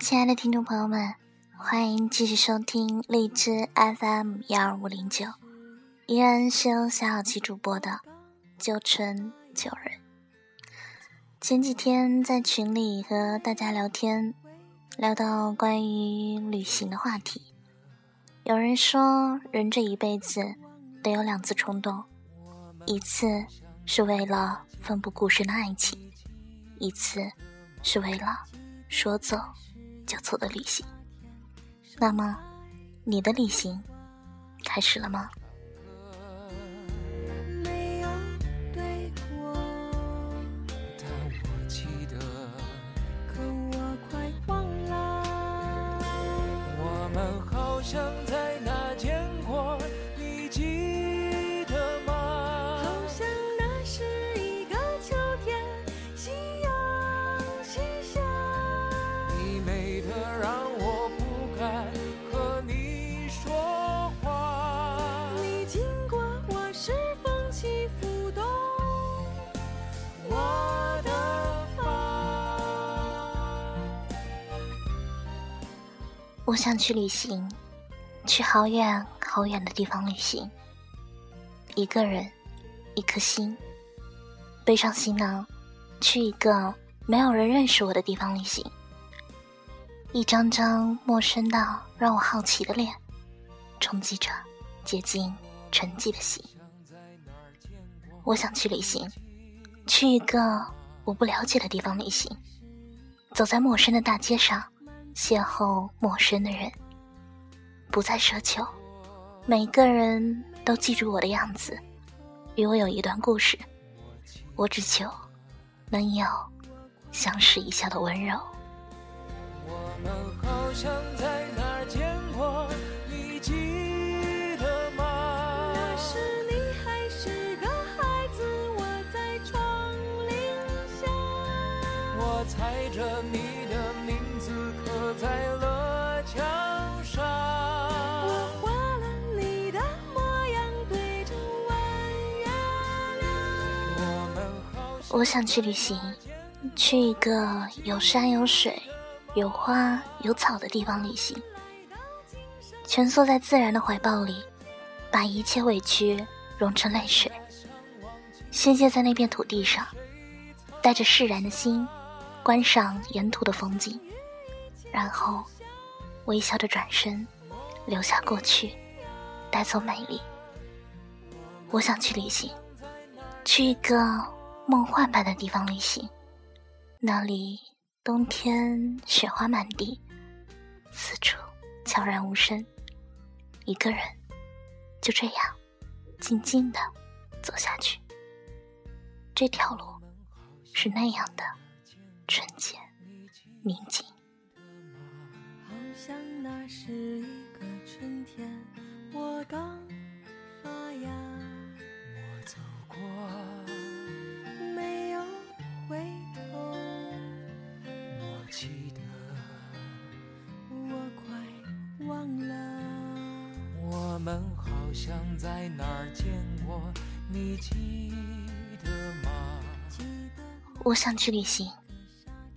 亲爱的听众朋友们，欢迎继续收听荔枝 FM 幺二五零九，依然是由小小七主播的九春九人。前几天在群里和大家聊天，聊到关于旅行的话题，有人说人这一辈子得有两次冲动，一次是为了奋不顾身的爱情，一次是为了说走。交错的旅行，那么你的旅行开始了吗？我想去旅行，去好远好远的地方旅行。一个人，一颗心，背上行囊，去一个没有人认识我的地方旅行。一张张陌生到让我好奇的脸，冲击着接近沉寂的心。我想去旅行，去一个我不了解的地方旅行，走在陌生的大街上。邂逅陌生的人，不再奢求每个人都记住我的样子，与我有一段故事。我只求能有相视一笑的温柔。我们好像在哪儿见过，你记得吗？那时你还是个孩子，我在窗棂下，我猜着你。字刻在了墙上我想去旅行，去一个有山有水、有花有草的地方旅行，蜷缩在自然的怀抱里，把一切委屈融成泪水，宣泄在那片土地上，带着释然的心，观赏沿途的风景，然后微笑着转身，留下过去，带走美丽。我想去旅行，去一个。梦幻般的地方旅行，那里冬天雪花满地，四处悄然无声，一个人就这样静静的走下去。这条路是那样的纯洁宁静。那是一个春天，我刚发芽。我走过。没有回头。我记得，我快忘了。我们好像在哪儿见过，你记得吗？我想去旅行，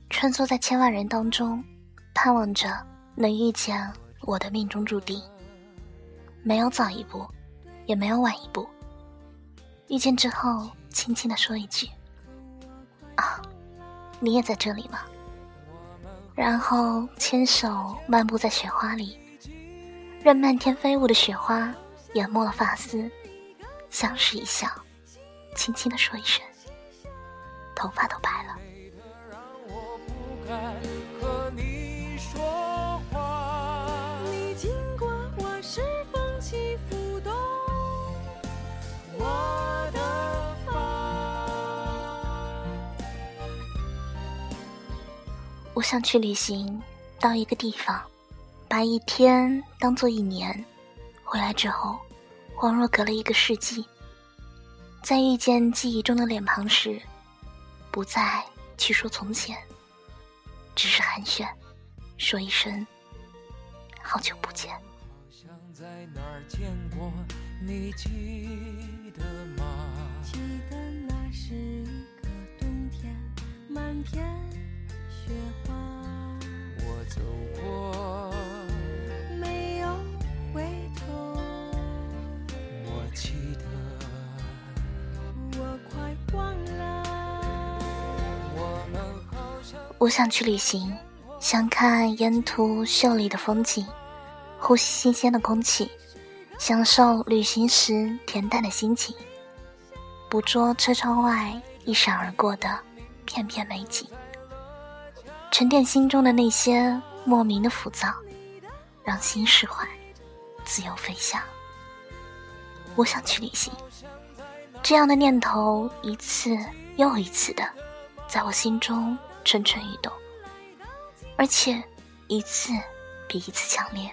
穿梭在千万人当中，盼望着能遇见我的命中注定。没有早一步，也没有晚一步。遇见之后，轻轻的说一句：“啊，你也在这里吗？”然后牵手漫步在雪花里。任漫天飞舞的雪花淹没了发丝，相视一笑，轻轻的说一声，头发都白了。想去旅行，到一个地方。把一天当做一年，回来之后，恍若隔了一个世纪。在遇见记忆中的脸庞时，不再去说从前，只是寒暄，说一声好久不见。记得那是一个冬天，满天我想去旅行，想看沿途秀丽的风景，呼吸新鲜的空气，享受旅行时恬淡的心情，捕捉车窗外一闪而过的片片美景，沉淀心中的那些莫名的浮躁，让心释怀，自由飞翔。我想去旅行，这样的念头一次又一次的在我心中。蠢蠢欲动，而且一次比一次强烈。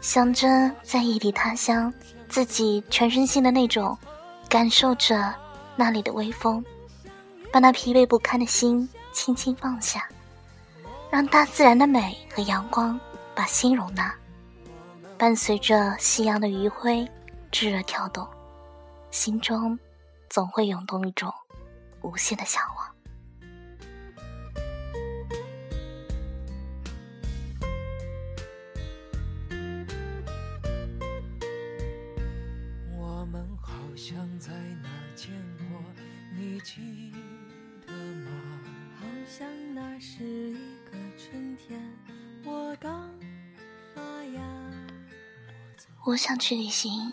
想着在异地他乡，自己全身心的那种感受着那里的微风，把那疲惫不堪的心轻轻放下，让大自然的美和阳光把心容纳，伴随着夕阳的余晖炙热跳动，心中总会涌动一种无限的向往。我想去旅行，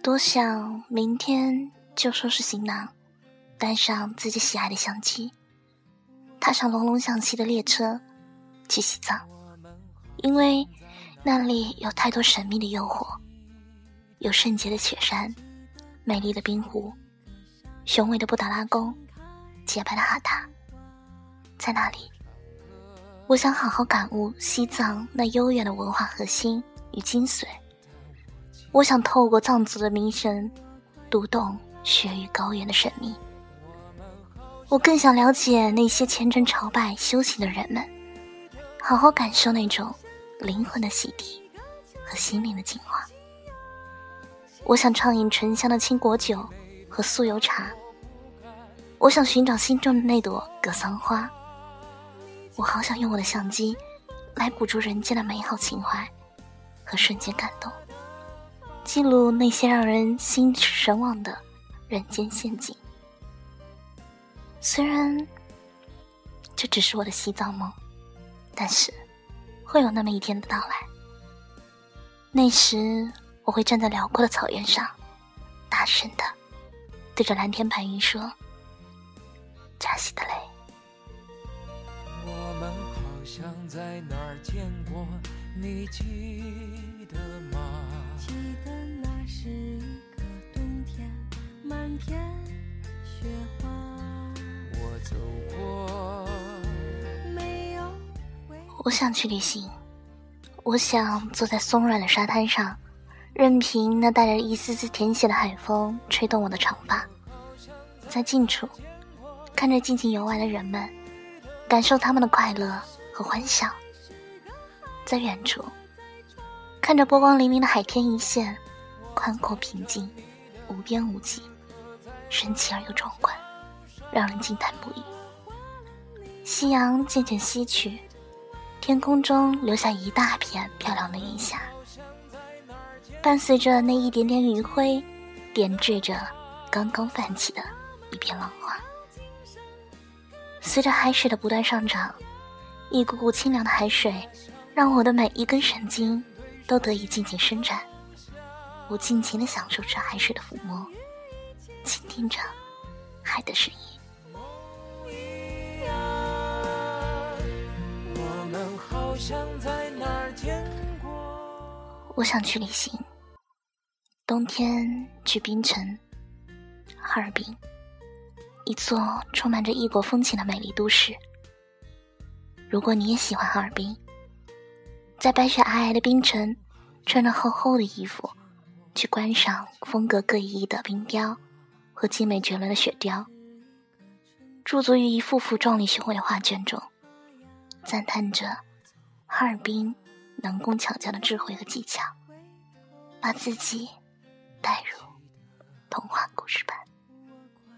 多想明天就收拾行囊，带上自己喜爱的相机，踏上隆隆响起的列车，去西藏，因为那里有太多神秘的诱惑，有圣洁的雪山，美丽的冰湖，雄伟的布达拉宫，洁白的哈达，在那里，我想好好感悟西藏那悠远的文化核心与精髓。我想透过藏族的名神，读懂雪域高原的神秘。我更想了解那些虔诚朝拜、修行的人们，好好感受那种灵魂的洗涤和心灵的净化。我想畅饮醇香的青果酒和酥油茶。我想寻找心中的那朵格桑花。我好想用我的相机，来捕捉人间的美好情怀和瞬间感动。记录那些让人心驰神往的人间仙境。虽然这只是我的西藏梦，但是会有那么一天的到来。那时，我会站在辽阔的草原上，大声的对着蓝天白云说：“扎西德勒。”我们好像在哪儿见过，你记得吗？记得那是一个冬天，满片雪花。我，想去旅行，我想坐在松软的沙滩上，任凭那带着一丝丝甜血的海风吹动我的长发，在近处看着静静游玩的人们，感受他们的快乐和欢笑，在远处。看着波光粼粼的海天一线，宽阔平静，无边无际，神奇而又壮观，让人惊叹不已。夕阳渐渐西去，天空中留下一大片漂亮的云霞，伴随着那一点点余晖，点缀着刚刚泛起的一片浪花。随着海水的不断上涨，一股股清凉的海水，让我的每一根神经。都得以尽情伸展，我尽情的享受着海水的抚摸，倾听着海的声音。我想去旅行，冬天去冰城，哈尔滨，一座充满着异国风情的美丽都市。如果你也喜欢哈尔滨。在白雪皑皑的冰城，穿着厚厚的衣服，去观赏风格各异的冰雕和精美绝伦的雪雕，驻足于一幅幅壮丽雄伟的画卷中，赞叹着哈尔滨能工巧匠的智慧和技巧，把自己带入童话故事般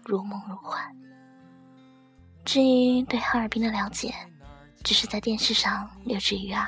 如梦如幻。至于对哈尔滨的了解，只是在电视上略知一二。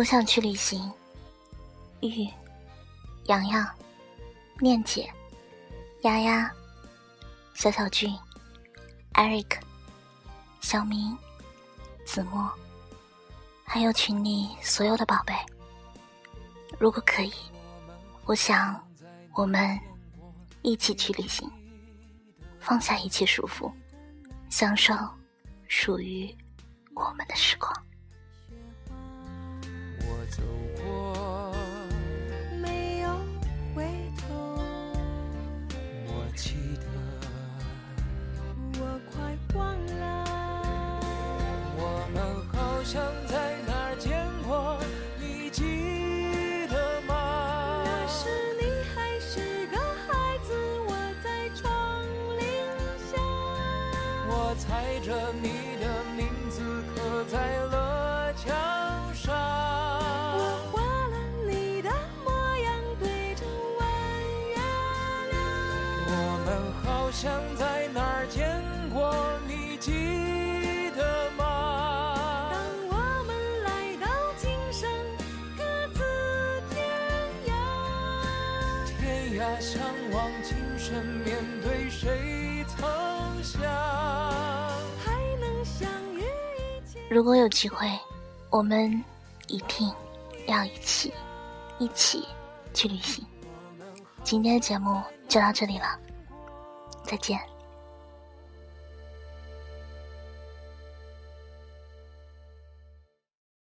我想去旅行。玉、洋洋、念姐、丫丫、小小俊、Eric、小明、子墨，还有群里所有的宝贝。如果可以，我想我们一起去旅行，放下一切束缚，享受属于我们的时光。我走过，没有回头，我记得，我快忘了。我们好像在哪儿见过，你记得吗？那时你还是个孩子，我在窗棂下。我踩着你的名字刻在了墙像在哪儿见过，你记得吗？当我们来到今生，各自天涯。天涯相望，今生面对谁曾想？还能相遇。如果有机会，我们一定要一起，一起去旅行。今天的节目就到这里了，再见。